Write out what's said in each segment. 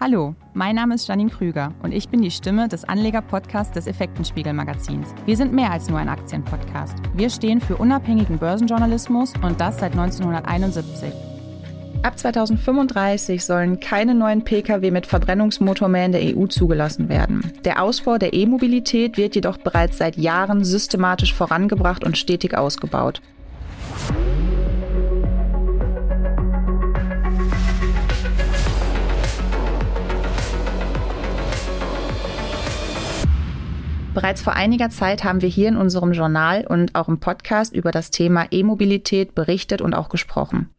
Hallo, mein Name ist Janine Krüger und ich bin die Stimme des Anleger-Podcasts des Effektenspiegel-Magazins. Wir sind mehr als nur ein Aktienpodcast. Wir stehen für unabhängigen Börsenjournalismus und das seit 1971. Ab 2035 sollen keine neuen Pkw mit Verbrennungsmotor mehr in der EU zugelassen werden. Der Ausbau der E-Mobilität wird jedoch bereits seit Jahren systematisch vorangebracht und stetig ausgebaut. Bereits vor einiger Zeit haben wir hier in unserem Journal und auch im Podcast über das Thema E-Mobilität berichtet und auch gesprochen.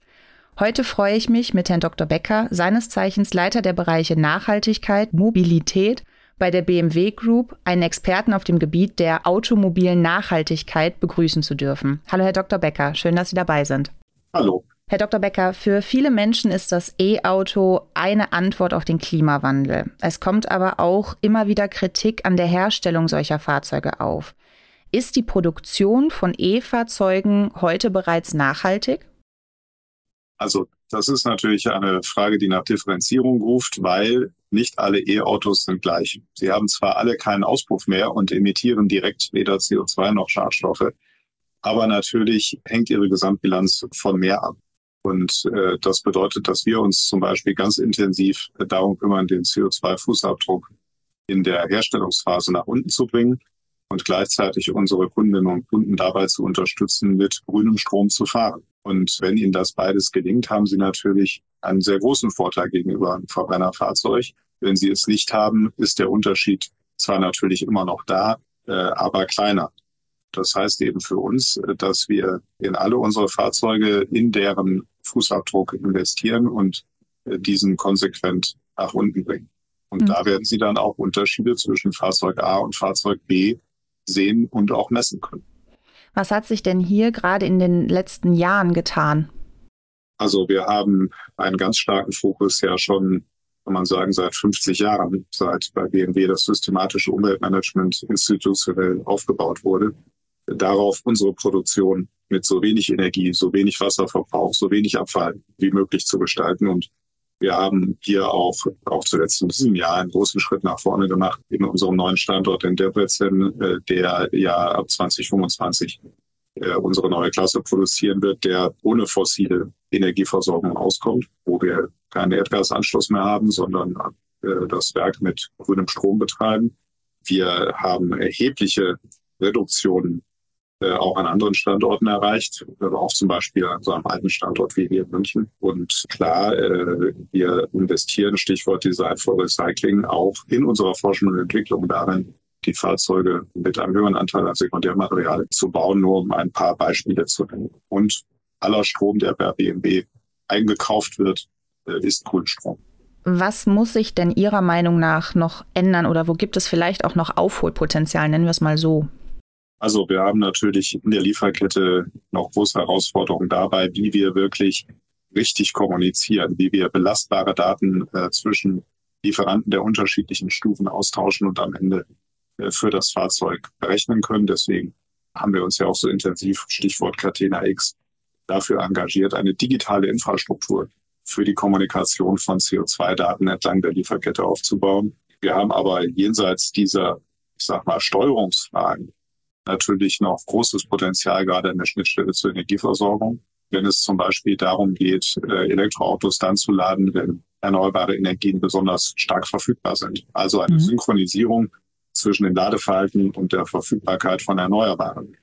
Heute freue ich mich mit Herrn Dr. Becker, seines Zeichens Leiter der Bereiche Nachhaltigkeit, Mobilität bei der BMW Group, einen Experten auf dem Gebiet der automobilen Nachhaltigkeit begrüßen zu dürfen. Hallo, Herr Dr. Becker, schön, dass Sie dabei sind. Hallo. Herr Dr. Becker, für viele Menschen ist das E-Auto eine Antwort auf den Klimawandel. Es kommt aber auch immer wieder Kritik an der Herstellung solcher Fahrzeuge auf. Ist die Produktion von E-Fahrzeugen heute bereits nachhaltig? Also das ist natürlich eine Frage, die nach Differenzierung ruft, weil nicht alle E-Autos sind gleich. Sie haben zwar alle keinen Auspuff mehr und emittieren direkt weder CO2 noch Schadstoffe, aber natürlich hängt ihre Gesamtbilanz von mehr ab. Und äh, das bedeutet, dass wir uns zum Beispiel ganz intensiv darum kümmern, den CO2-Fußabdruck in der Herstellungsphase nach unten zu bringen und gleichzeitig unsere Kundinnen und Kunden dabei zu unterstützen, mit grünem Strom zu fahren. Und wenn Ihnen das beides gelingt, haben Sie natürlich einen sehr großen Vorteil gegenüber einem Verbrennerfahrzeug. Wenn Sie es nicht haben, ist der Unterschied zwar natürlich immer noch da, äh, aber kleiner. Das heißt eben für uns, äh, dass wir in alle unsere Fahrzeuge in deren Fußabdruck investieren und äh, diesen konsequent nach unten bringen. Und mhm. da werden Sie dann auch Unterschiede zwischen Fahrzeug A und Fahrzeug B sehen und auch messen können. Was hat sich denn hier gerade in den letzten Jahren getan? Also wir haben einen ganz starken Fokus ja schon, kann man sagen, seit 50 Jahren, seit bei BMW das systematische Umweltmanagement institutionell aufgebaut wurde darauf, unsere Produktion mit so wenig Energie, so wenig Wasserverbrauch, so wenig Abfall wie möglich zu gestalten. Und wir haben hier auch, auch zuletzt in diesem Jahr einen großen Schritt nach vorne gemacht in unserem neuen Standort in Debrecen, äh, der ja ab 2025 äh, unsere neue Klasse produzieren wird, der ohne fossile Energieversorgung auskommt, wo wir keinen Erdgasanschluss mehr haben, sondern äh, das Werk mit grünem Strom betreiben. Wir haben erhebliche Reduktionen äh, auch an anderen Standorten erreicht, auch zum Beispiel an so einem alten Standort wie hier in München. Und klar, äh, wir investieren, Stichwort Design for Recycling, auch in unserer Forschung und Entwicklung darin, die Fahrzeuge mit einem höheren Anteil an Sekundärmaterialien zu bauen, nur um ein paar Beispiele zu nennen. Und aller Strom, der bei BMW eingekauft wird, äh, ist Grünstrom. Was muss sich denn Ihrer Meinung nach noch ändern oder wo gibt es vielleicht auch noch Aufholpotenzial, nennen wir es mal so? Also wir haben natürlich in der Lieferkette noch große Herausforderungen dabei, wie wir wirklich richtig kommunizieren, wie wir belastbare Daten äh, zwischen Lieferanten der unterschiedlichen Stufen austauschen und am Ende äh, für das Fahrzeug berechnen können. Deswegen haben wir uns ja auch so intensiv, Stichwort Catena X, dafür engagiert, eine digitale Infrastruktur für die Kommunikation von CO2-Daten entlang der Lieferkette aufzubauen. Wir haben aber jenseits dieser, ich sag mal, Steuerungsfragen natürlich noch großes Potenzial, gerade an der Schnittstelle zur Energieversorgung. Wenn es zum Beispiel darum geht, äh, Elektroautos dann zu laden, wenn erneuerbare Energien besonders stark verfügbar sind. Also eine mhm. Synchronisierung zwischen dem Ladeverhalten und der Verfügbarkeit von Erneuerbaren.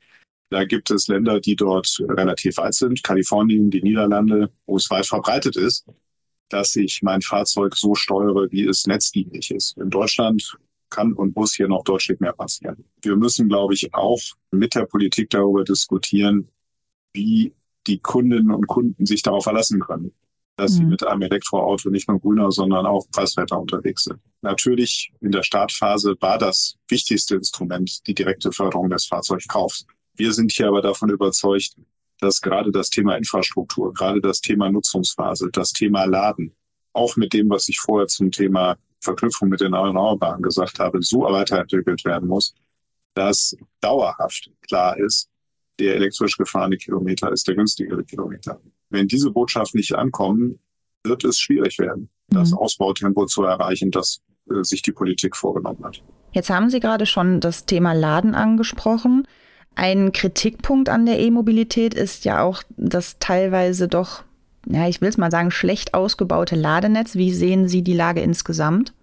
Da gibt es Länder, die dort relativ weit sind, Kalifornien, die Niederlande, wo es weit verbreitet ist, dass ich mein Fahrzeug so steuere, wie es netzdienlich ist. In Deutschland kann und muss hier noch deutlich mehr passieren. Wir müssen, glaube ich, auch mit der Politik darüber diskutieren, wie die Kundinnen und Kunden sich darauf verlassen können, dass mhm. sie mit einem Elektroauto nicht nur grüner, sondern auch preiswerter unterwegs sind. Natürlich in der Startphase war das wichtigste Instrument die direkte Förderung des Fahrzeugkaufs. Wir sind hier aber davon überzeugt, dass gerade das Thema Infrastruktur, gerade das Thema Nutzungsphase, das Thema Laden, auch mit dem, was ich vorher zum Thema Verknüpfung mit den Erneuerbaren gesagt habe, so weiterentwickelt werden muss, dass dauerhaft klar ist, der elektrisch gefahrene Kilometer ist der günstigere Kilometer. Wenn diese Botschaft nicht ankommen, wird es schwierig werden, mhm. das Ausbautempo zu erreichen, das äh, sich die Politik vorgenommen hat. Jetzt haben Sie gerade schon das Thema Laden angesprochen. Ein Kritikpunkt an der E-Mobilität ist ja auch das teilweise doch, ja, ich will es mal sagen, schlecht ausgebaute Ladenetz. Wie sehen Sie die Lage insgesamt?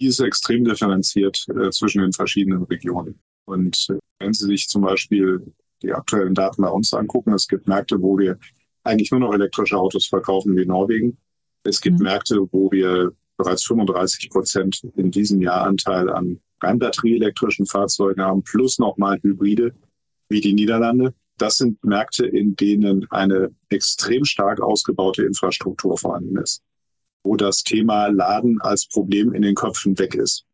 Die ist extrem differenziert äh, zwischen den verschiedenen Regionen. Und äh, wenn Sie sich zum Beispiel die aktuellen Daten bei uns angucken, es gibt Märkte, wo wir eigentlich nur noch elektrische Autos verkaufen wie Norwegen. Es gibt mhm. Märkte, wo wir bereits 35 Prozent in diesem Jahr Anteil an rein batterieelektrischen Fahrzeugen haben, plus nochmal Hybride wie die Niederlande. Das sind Märkte, in denen eine extrem stark ausgebaute Infrastruktur vorhanden ist, wo das Thema Laden als Problem in den Köpfen weg ist.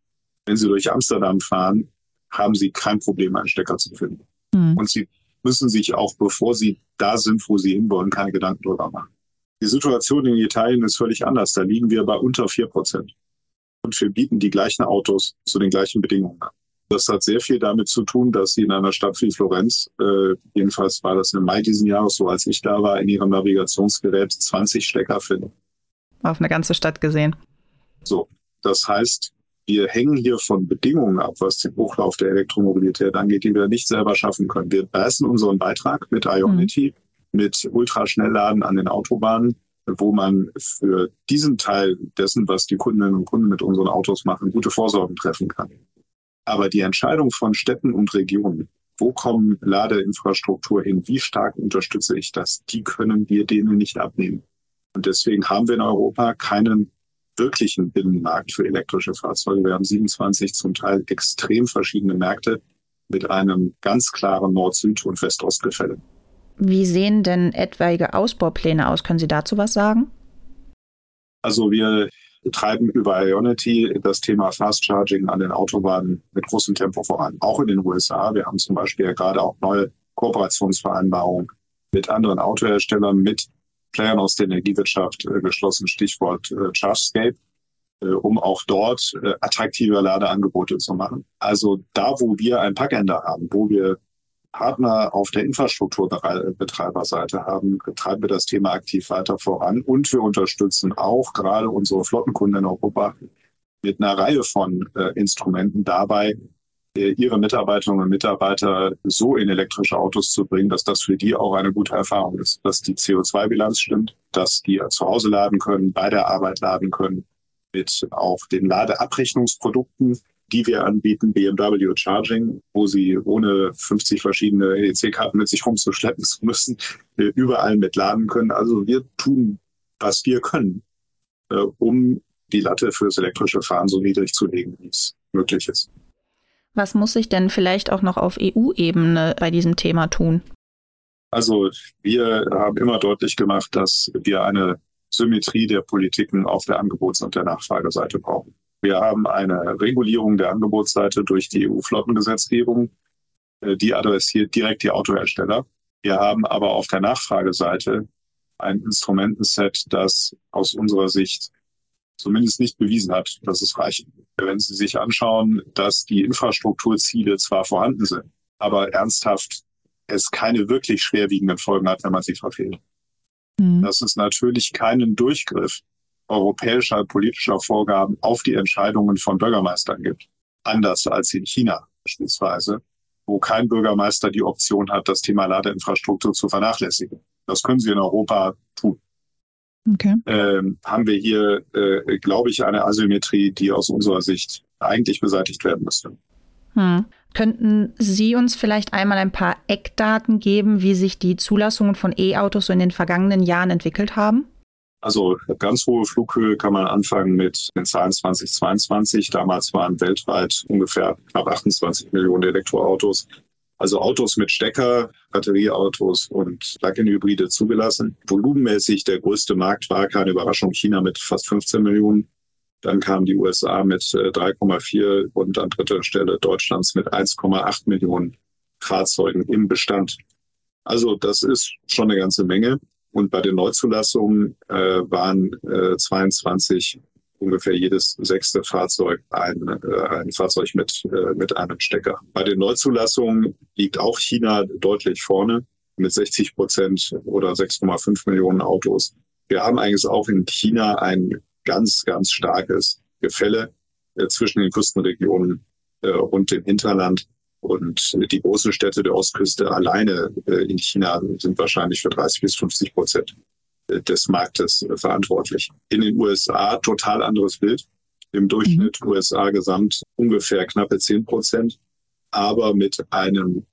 Wenn Sie durch Amsterdam fahren, haben Sie kein Problem, einen Stecker zu finden. Mhm. Und Sie müssen sich auch, bevor Sie da sind, wo Sie hinwollen, keine Gedanken drüber machen. Die Situation in Italien ist völlig anders. Da liegen wir bei unter vier Prozent. Und wir bieten die gleichen Autos zu den gleichen Bedingungen an. Das hat sehr viel damit zu tun, dass sie in einer Stadt wie Florenz, äh, jedenfalls war das im Mai diesen Jahres so, als ich da war, in ihrem Navigationsgerät 20 Stecker finden. Auf eine ganze Stadt gesehen. So, das heißt, wir hängen hier von Bedingungen ab, was den Hochlauf der Elektromobilität angeht, die wir nicht selber schaffen können. Wir leisten unseren Beitrag mit Ionity. Mhm mit Ultraschnellladen an den Autobahnen, wo man für diesen Teil dessen, was die Kundinnen und Kunden mit unseren Autos machen, gute Vorsorgen treffen kann. Aber die Entscheidung von Städten und Regionen, wo kommen Ladeinfrastruktur hin, wie stark unterstütze ich das, die können wir denen nicht abnehmen. Und deswegen haben wir in Europa keinen wirklichen Binnenmarkt für elektrische Fahrzeuge. Wir haben 27 zum Teil extrem verschiedene Märkte mit einem ganz klaren Nord-Süd- und West-Ost-Gefälle. Wie sehen denn etwaige Ausbaupläne aus? Können Sie dazu was sagen? Also wir treiben über Ionity das Thema Fast Charging an den Autobahnen mit großem Tempo voran. Auch in den USA. Wir haben zum Beispiel ja gerade auch neue Kooperationsvereinbarungen mit anderen Autoherstellern, mit Playern aus der Energiewirtschaft äh, geschlossen, Stichwort äh, ChargeScape, äh, um auch dort äh, attraktive Ladeangebote zu machen. Also da, wo wir ein Packender haben, wo wir Partner auf der Infrastrukturbetreiberseite haben, treiben wir das Thema aktiv weiter voran. Und wir unterstützen auch gerade unsere Flottenkunden in Europa mit einer Reihe von äh, Instrumenten dabei, äh, ihre Mitarbeiterinnen und Mitarbeiter so in elektrische Autos zu bringen, dass das für die auch eine gute Erfahrung ist, dass die CO2-Bilanz stimmt, dass die zu Hause laden können, bei der Arbeit laden können, mit auch den Ladeabrechnungsprodukten, die wir anbieten, BMW Charging, wo Sie ohne 50 verschiedene EC-Karten mit sich rumzuschleppen zu müssen, überall mitladen können. Also wir tun, was wir können, äh, um die Latte fürs elektrische Fahren so niedrig zu legen, wie es möglich ist. Was muss sich denn vielleicht auch noch auf EU-Ebene bei diesem Thema tun? Also wir haben immer deutlich gemacht, dass wir eine Symmetrie der Politiken auf der Angebots- und der Nachfrageseite brauchen. Wir haben eine Regulierung der Angebotsseite durch die EU-Flottengesetzgebung, äh, die adressiert direkt die Autohersteller. Wir haben aber auf der Nachfrageseite ein Instrumentenset, das aus unserer Sicht zumindest nicht bewiesen hat, dass es reicht. Wenn Sie sich anschauen, dass die Infrastrukturziele zwar vorhanden sind, aber ernsthaft es keine wirklich schwerwiegenden Folgen hat, wenn man sie verfehlt. Mhm. Dass es natürlich keinen Durchgriff europäischer politischer Vorgaben auf die Entscheidungen von Bürgermeistern gibt. Anders als in China beispielsweise, wo kein Bürgermeister die Option hat, das Thema Ladeinfrastruktur zu vernachlässigen. Das können sie in Europa tun. Okay. Ähm, haben wir hier, äh, glaube ich, eine Asymmetrie, die aus unserer Sicht eigentlich beseitigt werden müsste. Hm. Könnten Sie uns vielleicht einmal ein paar Eckdaten geben, wie sich die Zulassungen von E-Autos so in den vergangenen Jahren entwickelt haben? Also ganz hohe Flughöhe kann man anfangen mit den Zahlen 2022. Damals waren weltweit ungefähr knapp 28 Millionen Elektroautos. Also Autos mit Stecker, Batterieautos und Plug-in-Hybride zugelassen. Volumenmäßig der größte Markt war, keine Überraschung, China mit fast 15 Millionen. Dann kamen die USA mit 3,4 äh, und an dritter Stelle Deutschlands mit 1,8 Millionen Fahrzeugen im Bestand. Also das ist schon eine ganze Menge. Und bei den Neuzulassungen äh, waren äh, 22 ungefähr jedes sechste Fahrzeug ein, äh, ein Fahrzeug mit, äh, mit einem Stecker. Bei den Neuzulassungen liegt auch China deutlich vorne mit 60 Prozent oder 6,5 Millionen Autos Wir haben eigentlich auch in China ein ganz, ganz starkes Gefälle äh, zwischen den Küstenregionen äh, und dem Hinterland. Und die großen Städte der Ostküste alleine äh, in China sind wahrscheinlich für 30 bis 50 Prozent äh, des Marktes äh, verantwortlich. In den USA total anderes Bild. Im Durchschnitt mhm. USA gesamt ungefähr knappe 10 Prozent, aber mit einem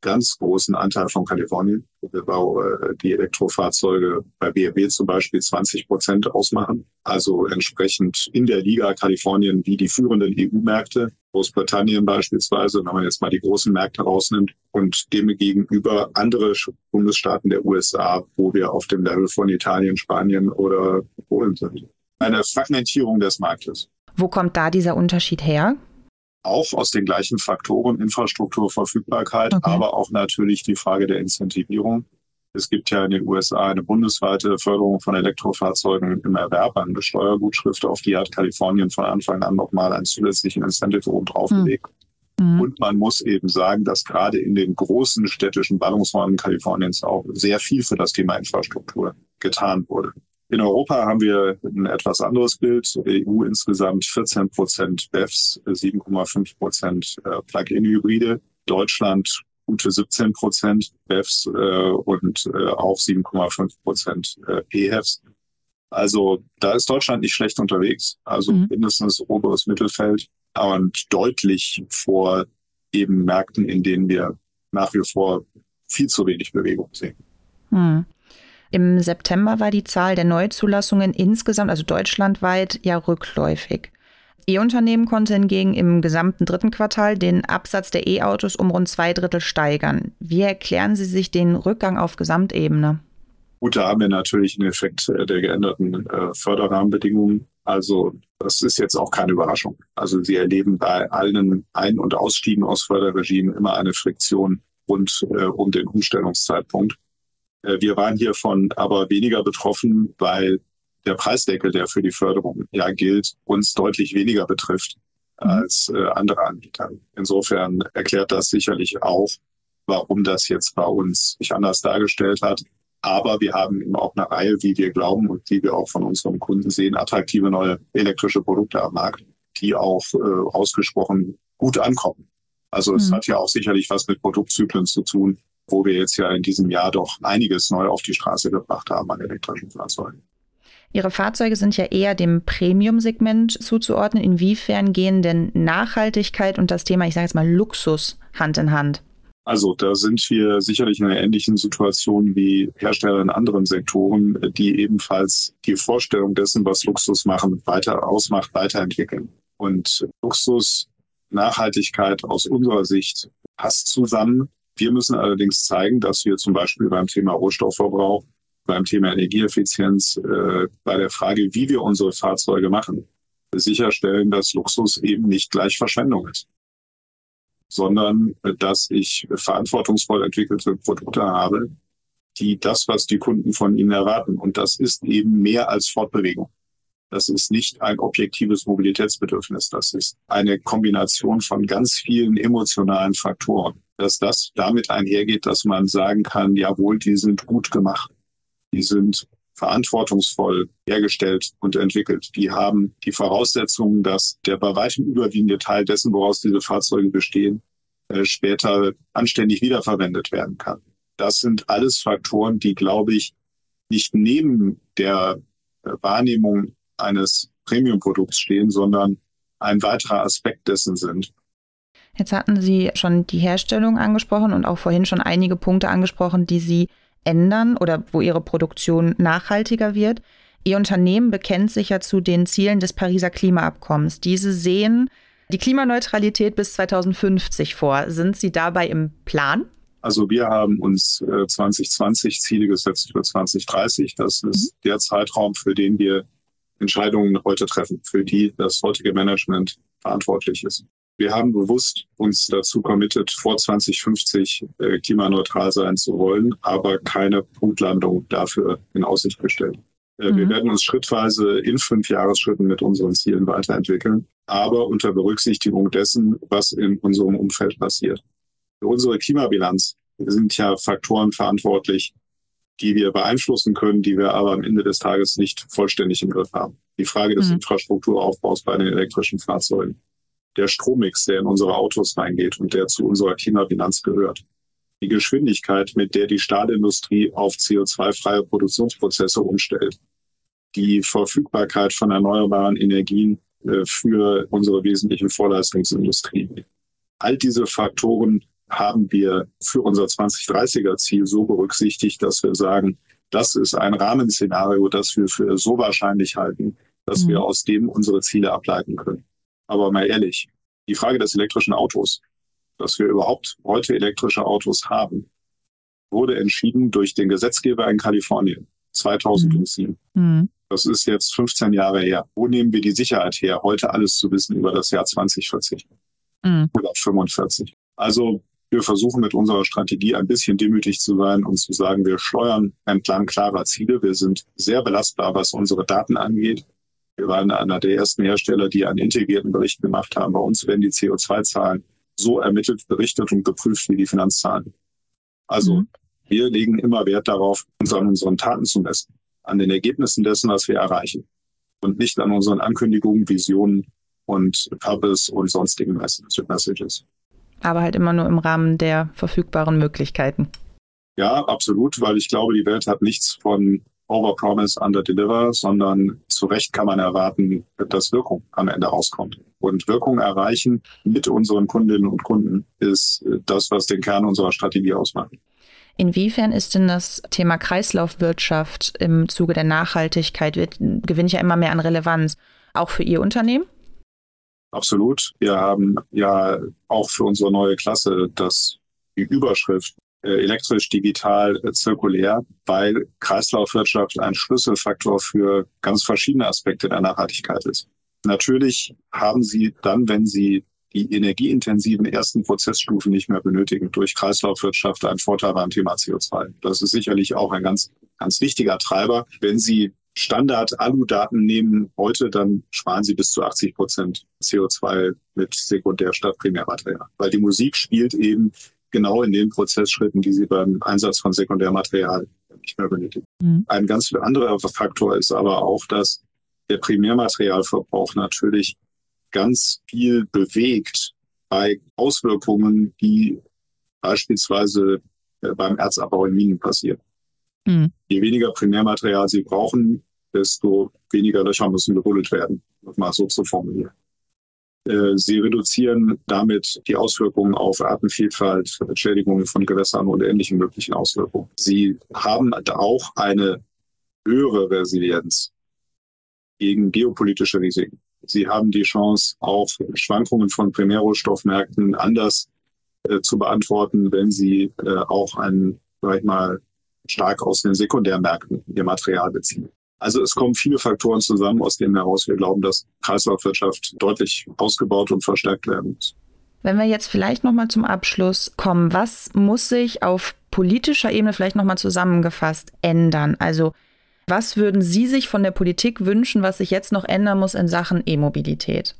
ganz großen Anteil von Kalifornien, wo äh, die Elektrofahrzeuge bei BMW zum Beispiel 20 Prozent ausmachen. Also entsprechend in der Liga Kalifornien wie die führenden EU-Märkte, Großbritannien beispielsweise, wenn man jetzt mal die großen Märkte rausnimmt und demgegenüber andere Bundesstaaten der USA, wo wir auf dem Level von Italien, Spanien oder Polen sind. Eine Fragmentierung des Marktes. Wo kommt da dieser Unterschied her? Auch aus den gleichen Faktoren, Infrastruktur, Verfügbarkeit, okay. aber auch natürlich die Frage der Incentivierung. Es gibt ja in den USA eine bundesweite Förderung von Elektrofahrzeugen im Erwerb, eine Steuergutschrift, auf die hat Kalifornien von Anfang an nochmal einen zusätzlichen Incentive oben draufgelegt. Mhm. Und man muss eben sagen, dass gerade in den großen städtischen Ballungsräumen Kaliforniens auch sehr viel für das Thema Infrastruktur getan wurde. In Europa haben wir ein etwas anderes Bild. EU insgesamt 14 Prozent BEFs, 7,5 Prozent äh, Plug-in-Hybride. Deutschland gute 17 Prozent BEFs äh, und äh, auch 7,5 Prozent äh, PHEVs. Also da ist Deutschland nicht schlecht unterwegs. Also mhm. mindestens oberes Mittelfeld und deutlich vor eben Märkten, in denen wir nach wie vor viel zu wenig Bewegung sehen. Mhm. Im September war die Zahl der Neuzulassungen insgesamt, also deutschlandweit, ja rückläufig. Ihr Unternehmen konnte hingegen im gesamten dritten Quartal den Absatz der E-Autos um rund zwei Drittel steigern. Wie erklären Sie sich den Rückgang auf Gesamtebene? Gut, da haben wir natürlich einen Effekt äh, der geänderten äh, Förderrahmenbedingungen. Also das ist jetzt auch keine Überraschung. Also Sie erleben bei allen Ein- und Ausstiegen aus Förderregimen immer eine Friktion rund äh, um den Umstellungszeitpunkt. Äh, wir waren hiervon aber weniger betroffen, weil der Preisdeckel, der für die Förderung ja gilt, uns deutlich weniger betrifft mhm. als äh, andere Anbieter. Insofern erklärt das sicherlich auch, warum das jetzt bei uns sich anders dargestellt hat. Aber wir haben eben auch eine Reihe, wie wir glauben und die wir auch von unseren Kunden sehen, attraktive neue elektrische Produkte am Markt, die auch äh, ausgesprochen gut ankommen. Also mhm. es hat ja auch sicherlich was mit Produktzyklen zu tun, wo wir jetzt ja in diesem Jahr doch einiges neu auf die Straße gebracht haben an elektrischen Fahrzeugen. Ihre Fahrzeuge sind ja eher dem Premium-Segment zuzuordnen. Inwiefern gehen denn Nachhaltigkeit und das Thema, ich sage jetzt mal Luxus, Hand in Hand? Also da sind wir sicherlich in einer ähnlichen Situation wie Hersteller in anderen Sektoren, die ebenfalls die Vorstellung dessen, was Luxus machen, weiter ausmacht, weiterentwickeln. Und Luxus, Nachhaltigkeit aus unserer Sicht passt zusammen. Wir müssen allerdings zeigen, dass wir zum Beispiel beim Thema Rohstoffverbrauch, beim Thema Energieeffizienz, äh, bei der Frage, wie wir unsere Fahrzeuge machen, sicherstellen, dass Luxus eben nicht gleich Verschwendung ist, sondern äh, dass ich verantwortungsvoll entwickelte Produkte habe, die das, was die Kunden von ihnen erwarten. Und das ist eben mehr als Fortbewegung. Das ist nicht ein objektives Mobilitätsbedürfnis. Das ist eine Kombination von ganz vielen emotionalen Faktoren dass das damit einhergeht, dass man sagen kann, jawohl, die sind gut gemacht. Die sind verantwortungsvoll hergestellt und entwickelt. Die haben die Voraussetzungen, dass der bei weitem überwiegende Teil dessen, woraus diese Fahrzeuge bestehen, äh, später anständig wiederverwendet werden kann. Das sind alles Faktoren, die, glaube ich, nicht neben der äh, Wahrnehmung eines Premium-Produkts stehen, sondern ein weiterer Aspekt dessen sind. Jetzt hatten Sie schon die Herstellung angesprochen und auch vorhin schon einige Punkte angesprochen, die Sie ändern oder wo Ihre Produktion nachhaltiger wird. Ihr Unternehmen bekennt sich ja zu den Zielen des Pariser Klimaabkommens. Diese sehen die Klimaneutralität bis 2050 vor. Sind Sie dabei im Plan? Also wir haben uns 2020 äh, Ziele gesetzt für 2030. Das ist mhm. der Zeitraum, für den wir Entscheidungen heute treffen, für die das heutige Management verantwortlich ist. Wir haben bewusst uns dazu committed, vor 2050 äh, klimaneutral sein zu wollen, aber keine Punktlandung dafür in Aussicht gestellt. Äh, mhm. Wir werden uns schrittweise in fünf Jahresschritten mit unseren Zielen weiterentwickeln, aber unter Berücksichtigung dessen, was in unserem Umfeld passiert. Für unsere Klimabilanz sind ja Faktoren verantwortlich, die wir beeinflussen können, die wir aber am Ende des Tages nicht vollständig im Griff haben. Die Frage des mhm. Infrastrukturaufbaus bei den elektrischen Fahrzeugen, der Strommix, der in unsere Autos reingeht und der zu unserer Klimabilanz gehört, die Geschwindigkeit, mit der die Stahlindustrie auf CO2-freie Produktionsprozesse umstellt, die Verfügbarkeit von erneuerbaren Energien äh, für unsere wesentlichen Vorleistungsindustrien. All diese Faktoren haben wir für unser 2030er Ziel so berücksichtigt, dass wir sagen, das ist ein Rahmenszenario, das wir für so wahrscheinlich halten, dass mhm. wir aus dem unsere Ziele ableiten können. Aber mal ehrlich, die Frage des elektrischen Autos, dass wir überhaupt heute elektrische Autos haben, wurde entschieden durch den Gesetzgeber in Kalifornien 2007. Mhm. Das ist jetzt 15 Jahre her. Wo nehmen wir die Sicherheit her, heute alles zu wissen über das Jahr 2040 mhm. oder 45? Also wir versuchen mit unserer Strategie ein bisschen demütig zu sein und zu sagen, wir steuern entlang klarer Ziele. Wir sind sehr belastbar, was unsere Daten angeht. Wir waren einer der ersten Hersteller, die einen integrierten Bericht gemacht haben. Bei uns werden die CO2-Zahlen so ermittelt, berichtet und geprüft wie die Finanzzahlen. Also mhm. wir legen immer Wert darauf, uns an unseren Taten zu messen, an den Ergebnissen dessen, was wir erreichen und nicht an unseren Ankündigungen, Visionen und Purpose und sonstigen Messages aber halt immer nur im Rahmen der verfügbaren Möglichkeiten. Ja, absolut, weil ich glaube, die Welt hat nichts von Overpromise, Underdeliver, sondern zu Recht kann man erwarten, dass Wirkung am Ende rauskommt. Und Wirkung erreichen mit unseren Kundinnen und Kunden ist das, was den Kern unserer Strategie ausmacht. Inwiefern ist denn das Thema Kreislaufwirtschaft im Zuge der Nachhaltigkeit, wird, gewinnt ja immer mehr an Relevanz, auch für Ihr Unternehmen? Absolut. Wir haben ja auch für unsere neue Klasse das die Überschrift äh, elektrisch, digital, äh, zirkulär, weil Kreislaufwirtschaft ein Schlüsselfaktor für ganz verschiedene Aspekte der Nachhaltigkeit ist. Natürlich haben Sie dann, wenn Sie die energieintensiven ersten Prozessstufen nicht mehr benötigen, durch Kreislaufwirtschaft einen Vorteil beim Thema CO2. Das ist sicherlich auch ein ganz, ganz wichtiger Treiber. Wenn Sie Standard-Alu-Daten nehmen heute, dann sparen sie bis zu 80 Prozent CO2 mit Sekundär- statt Primärmaterial. Weil die Musik spielt eben genau in den Prozessschritten, die sie beim Einsatz von Sekundärmaterial nicht mehr benötigen. Mhm. Ein ganz anderer Faktor ist aber auch, dass der Primärmaterialverbrauch natürlich ganz viel bewegt bei Auswirkungen, die beispielsweise äh, beim Erzabbau in Minen passieren. Mhm. Je weniger Primärmaterial sie brauchen, desto weniger Löcher müssen gebuddelt werden, mal so zu formulieren. Äh, sie reduzieren damit die Auswirkungen auf Artenvielfalt, Schädigungen von Gewässern und ähnlichen möglichen Auswirkungen. Sie haben auch eine höhere Resilienz gegen geopolitische Risiken. Sie haben die Chance, auch Schwankungen von Primärrohstoffmärkten anders äh, zu beantworten, wenn sie äh, auch ein, sag ich mal, stark aus den Sekundärmärkten ihr Material beziehen. Also es kommen viele Faktoren zusammen, aus denen heraus wir glauben, dass Kreislaufwirtschaft deutlich ausgebaut und verstärkt werden muss. Wenn wir jetzt vielleicht nochmal zum Abschluss kommen, was muss sich auf politischer Ebene vielleicht nochmal zusammengefasst ändern? Also was würden Sie sich von der Politik wünschen, was sich jetzt noch ändern muss in Sachen E-Mobilität?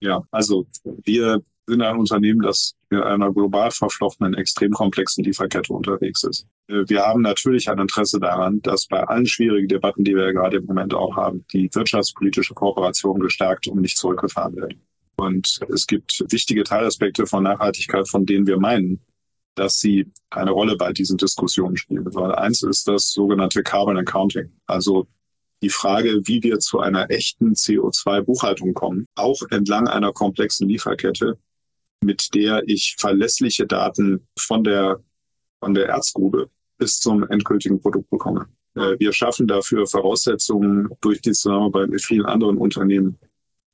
Ja, also wir sind ein Unternehmen, das in einer global verflochtenen, extrem komplexen Lieferkette unterwegs ist. Äh, wir haben natürlich ein Interesse daran, dass bei allen schwierigen Debatten, die wir gerade im Moment auch haben, die wirtschaftspolitische Kooperation gestärkt und nicht zurückgefahren wird. Und es gibt wichtige Teilaspekte von Nachhaltigkeit, von denen wir meinen, dass sie eine Rolle bei diesen Diskussionen spielen. Weil eins ist das sogenannte Carbon Accounting, also die Frage, wie wir zu einer echten CO2-Buchhaltung kommen, auch entlang einer komplexen Lieferkette, mit der ich verlässliche Daten von der, von der Erzgrube bis zum endgültigen Produkt bekomme. Äh, wir schaffen dafür Voraussetzungen durch die Zusammenarbeit mit vielen anderen Unternehmen,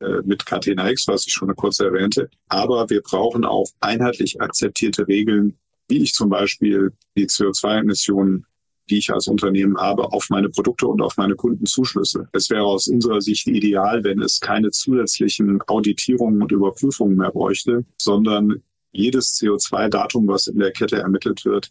äh, mit Catena X, was ich schon kurz erwähnte. Aber wir brauchen auch einheitlich akzeptierte Regeln, wie ich zum Beispiel die CO2-Emissionen die ich als Unternehmen habe, auf meine Produkte und auf meine Kunden zuschlüsse. Es wäre aus unserer Sicht ideal, wenn es keine zusätzlichen Auditierungen und Überprüfungen mehr bräuchte, sondern jedes CO2-Datum, was in der Kette ermittelt wird,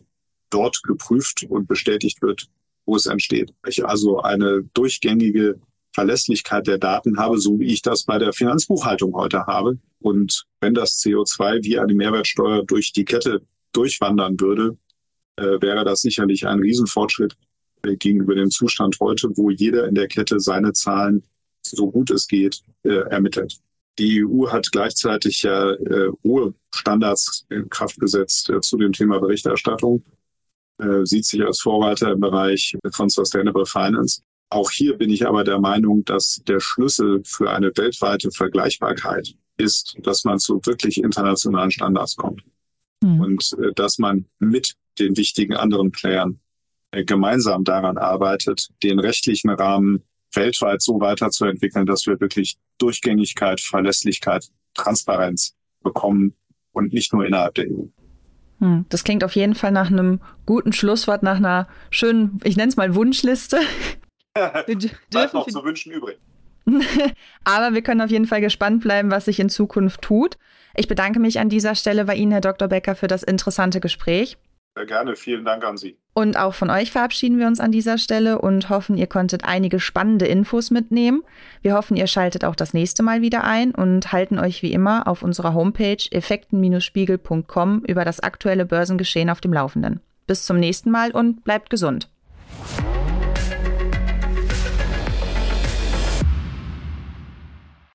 dort geprüft und bestätigt wird, wo es entsteht. Ich also eine durchgängige Verlässlichkeit der Daten habe, so wie ich das bei der Finanzbuchhaltung heute habe. Und wenn das CO2 wie eine Mehrwertsteuer durch die Kette durchwandern würde, äh, wäre das sicherlich ein Riesenfortschritt äh, gegenüber dem Zustand heute, wo jeder in der Kette seine Zahlen so gut es geht äh, ermittelt. Die EU hat gleichzeitig ja äh, hohe Standards in Kraft gesetzt äh, zu dem Thema Berichterstattung, äh, sieht sich als Vorreiter im Bereich von Sustainable Finance. Auch hier bin ich aber der Meinung, dass der Schlüssel für eine weltweite Vergleichbarkeit ist, dass man zu wirklich internationalen Standards kommt. Mhm. Und dass man mit den wichtigen anderen Playern äh, gemeinsam daran arbeitet, den rechtlichen Rahmen weltweit so weiterzuentwickeln, dass wir wirklich Durchgängigkeit, Verlässlichkeit, Transparenz bekommen und nicht nur innerhalb der EU. Hm, das klingt auf jeden Fall nach einem guten Schlusswort, nach einer schönen, ich nenne es mal Wunschliste. Bleibt noch zu wünschen übrig. Aber wir können auf jeden Fall gespannt bleiben, was sich in Zukunft tut. Ich bedanke mich an dieser Stelle bei Ihnen, Herr Dr. Becker, für das interessante Gespräch. Sehr gerne, vielen Dank an Sie. Und auch von euch verabschieden wir uns an dieser Stelle und hoffen, ihr konntet einige spannende Infos mitnehmen. Wir hoffen, ihr schaltet auch das nächste Mal wieder ein und halten euch wie immer auf unserer Homepage effekten-spiegel.com über das aktuelle Börsengeschehen auf dem Laufenden. Bis zum nächsten Mal und bleibt gesund.